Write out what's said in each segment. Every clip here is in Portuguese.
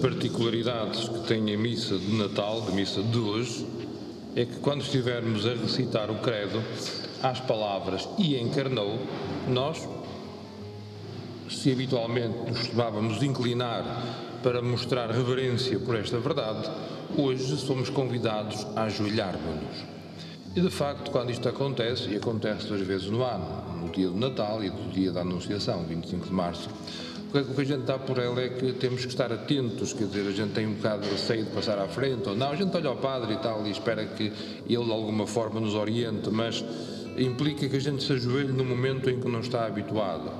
particularidades que tem a missa de Natal, a missa de hoje, é que quando estivermos a recitar o credo, às palavras e encarnou, nós, se habitualmente nos costumávamos inclinar para mostrar reverência por esta verdade, hoje somos convidados a ajoelhar-nos. E de facto, quando isto acontece, e acontece duas vezes no ano, no dia do Natal e no dia da Anunciação, 25 de março, o que a gente dá por ela é que temos que estar atentos, quer dizer, a gente tem um bocado de receio de passar à frente, ou não, a gente olha ao padre e tal e espera que ele de alguma forma nos oriente, mas implica que a gente se ajoelhe no momento em que não está habituado.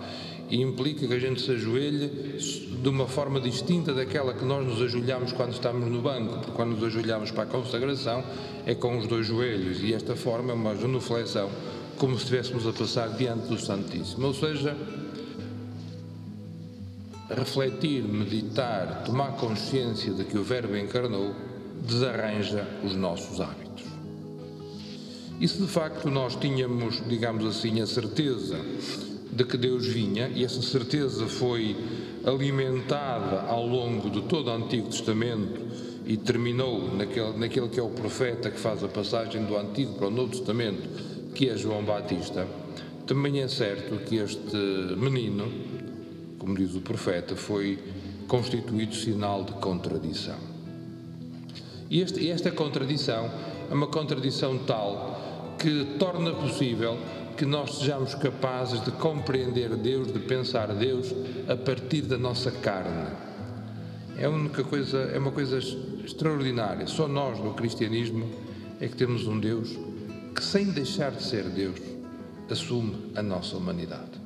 E implica que a gente se ajoelhe de uma forma distinta daquela que nós nos ajoelhamos quando estamos no banco, porque quando nos ajoelhamos para a consagração é com os dois joelhos, e esta forma é uma genuflexão, como se estivéssemos a passar diante do Santíssimo. Ou seja, refletir, meditar, tomar consciência de que o Verbo encarnou, desarranja os nossos hábitos. E se de facto nós tínhamos, digamos assim, a certeza de que Deus vinha, e essa certeza foi alimentada ao longo de todo o Antigo Testamento e terminou naquele, naquele que é o profeta que faz a passagem do Antigo para o Novo Testamento, que é João Batista, também é certo que este menino, como diz o profeta, foi constituído sinal de contradição. E este, esta contradição é uma contradição tal que torna possível que nós sejamos capazes de compreender Deus, de pensar Deus a partir da nossa carne. É, única coisa, é uma coisa extraordinária. Só nós, no cristianismo, é que temos um Deus que, sem deixar de ser Deus, assume a nossa humanidade.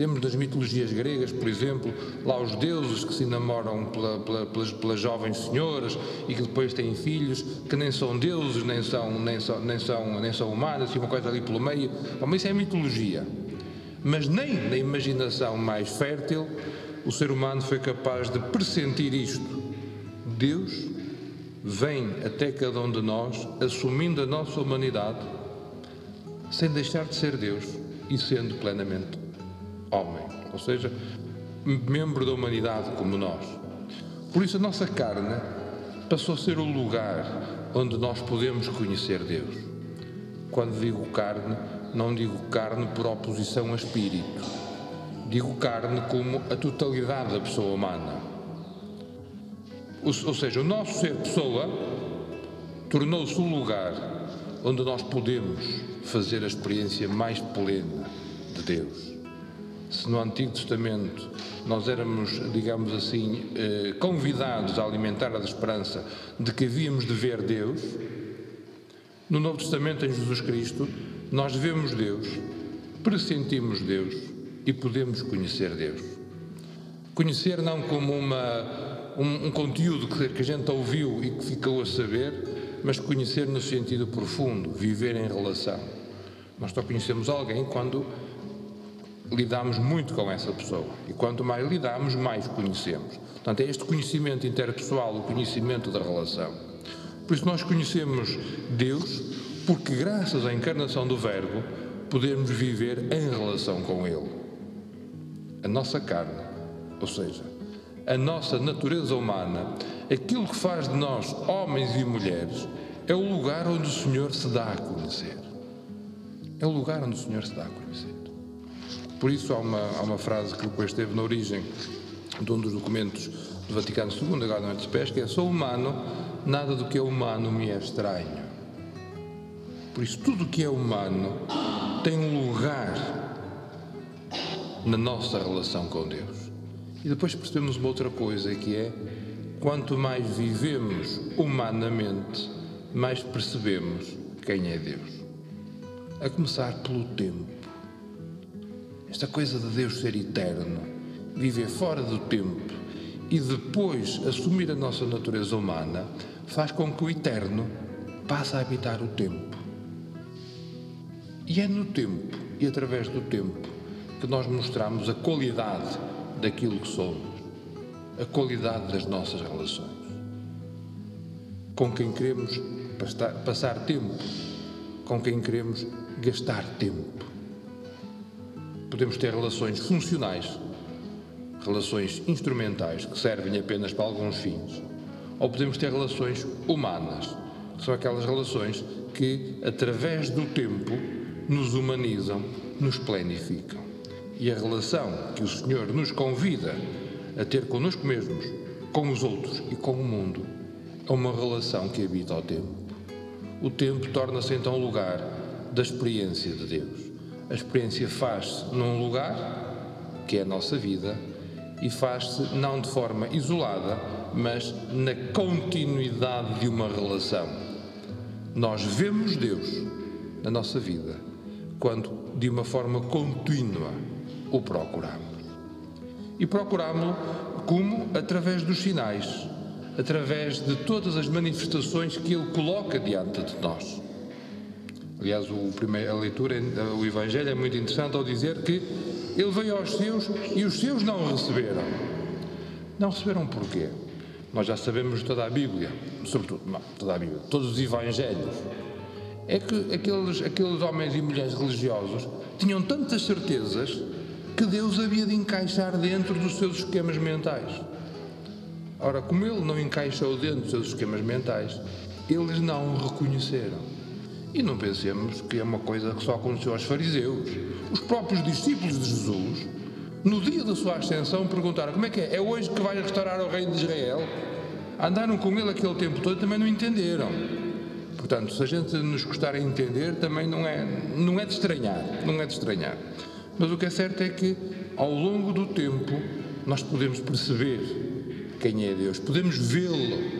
Temos nas mitologias gregas, por exemplo, lá os deuses que se namoram pela, pela, pelas, pelas, jovens senhoras e que depois têm filhos que nem são deuses, nem são, nem são, nem são, nem são humanos, e uma coisa ali pelo meio. Bom, isso é mitologia. Mas nem na imaginação mais fértil o ser humano foi capaz de pressentir isto. Deus vem até cada um de nós, assumindo a nossa humanidade, sem deixar de ser Deus e sendo plenamente homem, ou seja, membro da humanidade como nós. Por isso, a nossa carne passou a ser o lugar onde nós podemos conhecer Deus. Quando digo carne, não digo carne por oposição a espírito. Digo carne como a totalidade da pessoa humana. Ou seja, o nosso ser pessoa tornou-se o lugar onde nós podemos fazer a experiência mais plena de Deus se no Antigo Testamento nós éramos, digamos assim, eh, convidados a alimentar a esperança de que havíamos de ver Deus, no Novo Testamento, em Jesus Cristo, nós vemos Deus, pressentimos Deus e podemos conhecer Deus. Conhecer não como uma, um, um conteúdo que, que a gente ouviu e que ficou a saber, mas conhecer no sentido profundo, viver em relação. Nós só conhecemos alguém quando lidamos muito com essa pessoa. E quanto mais lidamos, mais conhecemos. Portanto, é este conhecimento interpessoal, o conhecimento da relação. Por isso, nós conhecemos Deus, porque graças à encarnação do Verbo, podemos viver em relação com Ele. A nossa carne, ou seja, a nossa natureza humana, aquilo que faz de nós homens e mulheres, é o lugar onde o Senhor se dá a conhecer. É o lugar onde o Senhor se dá a conhecer. Por isso há uma, há uma frase que depois esteve na origem de um dos documentos do Vaticano II, agora não é de que é sou humano, nada do que é humano me é estranho. Por isso tudo o que é humano tem um lugar na nossa relação com Deus. E depois percebemos uma outra coisa que é quanto mais vivemos humanamente, mais percebemos quem é Deus. A começar pelo tempo. Esta coisa de Deus ser eterno, viver fora do tempo e depois assumir a nossa natureza humana, faz com que o eterno passe a habitar o tempo. E é no tempo e através do tempo que nós mostramos a qualidade daquilo que somos, a qualidade das nossas relações. Com quem queremos passar tempo, com quem queremos gastar tempo. Podemos ter relações funcionais relações instrumentais que servem apenas para alguns fins, ou podemos ter relações humanas, que são aquelas relações que, através do tempo, nos humanizam, nos planificam. E a relação que o Senhor nos convida a ter connosco mesmos, com os outros e com o mundo, é uma relação que habita ao tempo. O tempo torna-se então lugar da experiência de Deus. A experiência faz-se num lugar, que é a nossa vida, e faz-se não de forma isolada, mas na continuidade de uma relação. Nós vemos Deus na nossa vida quando, de uma forma contínua, o procuramos. E procuramos como? Através dos sinais, através de todas as manifestações que Ele coloca diante de nós. Aliás, primeiro, a leitura, o Evangelho é muito interessante ao dizer que Ele veio aos seus e os seus não o receberam. Não receberam porquê? Nós já sabemos toda a Bíblia, sobretudo, não, toda a Bíblia, todos os Evangelhos. É que aqueles, aqueles homens e mulheres religiosos tinham tantas certezas que Deus havia de encaixar dentro dos seus esquemas mentais. Ora, como ele não encaixou dentro dos seus esquemas mentais, eles não o reconheceram. E não pensemos que é uma coisa que só aconteceu aos fariseus. Os próprios discípulos de Jesus no dia da sua ascensão, perguntaram: como é que é? É hoje que vai restaurar o reino de Israel? Andaram com ele aquele tempo todo e também não entenderam. Portanto, se a gente nos gostar de entender, também não é, não é de estranhar, não é de estranhar. Mas o que é certo é que, ao longo do tempo, nós podemos perceber quem é Deus, podemos vê-lo,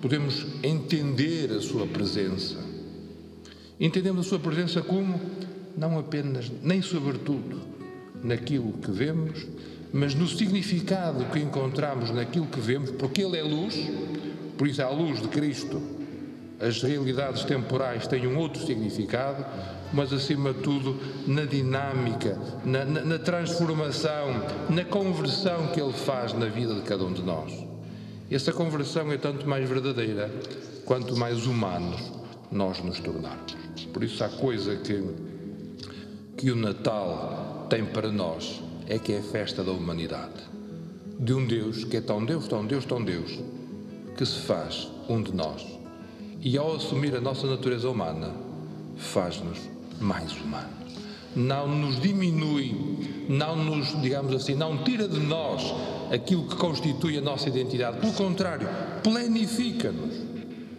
podemos entender a sua presença. Entendemos a sua presença como não apenas, nem sobretudo, naquilo que vemos, mas no significado que encontramos naquilo que vemos, porque Ele é luz, por isso, à luz de Cristo, as realidades temporais têm um outro significado, mas acima de tudo na dinâmica, na, na, na transformação, na conversão que Ele faz na vida de cada um de nós. Essa conversão é tanto mais verdadeira quanto mais humanos nós nos tornarmos. Por isso, há coisa que, que o Natal tem para nós é que é a festa da humanidade. De um Deus que é tão Deus, tão Deus, tão Deus, que se faz um de nós. E ao assumir a nossa natureza humana, faz-nos mais humanos. Não nos diminui, não nos, digamos assim, não tira de nós aquilo que constitui a nossa identidade. Pelo contrário, planifica-nos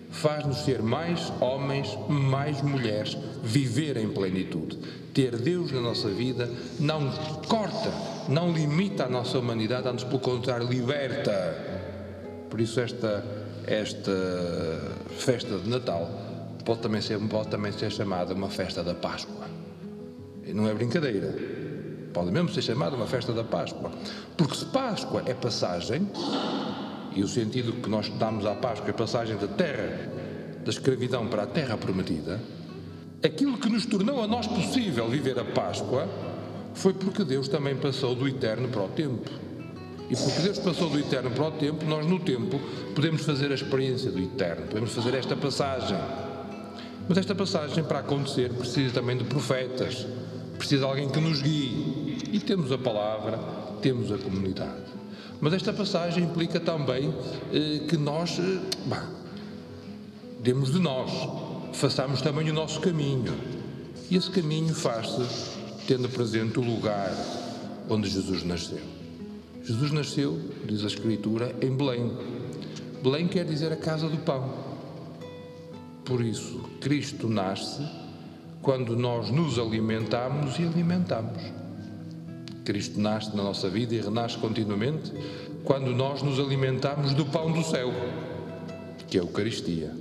faz-nos ser mais homens, mais mulheres, viver em plenitude. Ter Deus na nossa vida não corta, não limita a nossa humanidade, antes pelo contrário, liberta. Por isso esta, esta festa de Natal pode também, ser, pode também ser chamada uma festa da Páscoa. Não é brincadeira. Pode mesmo ser chamada uma festa da Páscoa. Porque se Páscoa é passagem, e o sentido que nós damos à Páscoa é passagem da terra, da escravidão para a terra prometida, aquilo que nos tornou a nós possível viver a Páscoa foi porque Deus também passou do eterno para o tempo. E porque Deus passou do eterno para o tempo, nós no tempo podemos fazer a experiência do eterno, podemos fazer esta passagem. Mas esta passagem, para acontecer, precisa também de profetas, precisa de alguém que nos guie. E temos a palavra, temos a comunidade. Mas esta passagem implica também eh, que nós, eh, bah, demos de nós, façamos também o nosso caminho. E esse caminho faz-se tendo presente o lugar onde Jesus nasceu. Jesus nasceu, diz a Escritura, em Belém. Belém quer dizer a casa do pão. Por isso, Cristo nasce quando nós nos alimentamos e alimentamos. Cristo nasce na nossa vida e renasce continuamente quando nós nos alimentamos do pão do céu, que é a Eucaristia.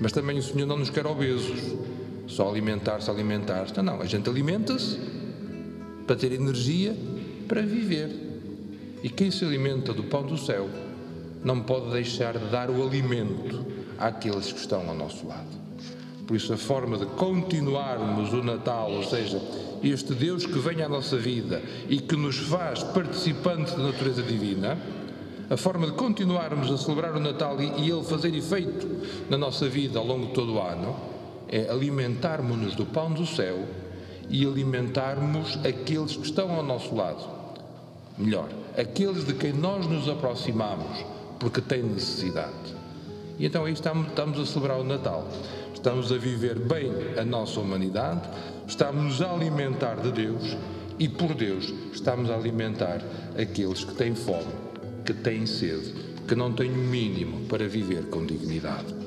Mas também o Senhor não nos quer obesos, só alimentar-se, alimentar-se. Não, não, a gente alimenta-se para ter energia para viver. E quem se alimenta do pão do céu não pode deixar de dar o alimento àqueles que estão ao nosso lado. Por isso, a forma de continuarmos o Natal, ou seja, este Deus que vem à nossa vida e que nos faz participantes da natureza divina, a forma de continuarmos a celebrar o Natal e, ele fazer efeito na nossa vida ao longo de todo o ano, é alimentarmos-nos do pão do céu e alimentarmos aqueles que estão ao nosso lado. melhor, aqueles de quem nós nos aproximamos porque têm necessidade. E então aí estamos, estamos a celebrar o Natal. Estamos a viver bem a nossa humanidade, estamos a alimentar de Deus e por Deus estamos a alimentar aqueles que têm fome, que têm sede, que não têm o mínimo para viver com dignidade.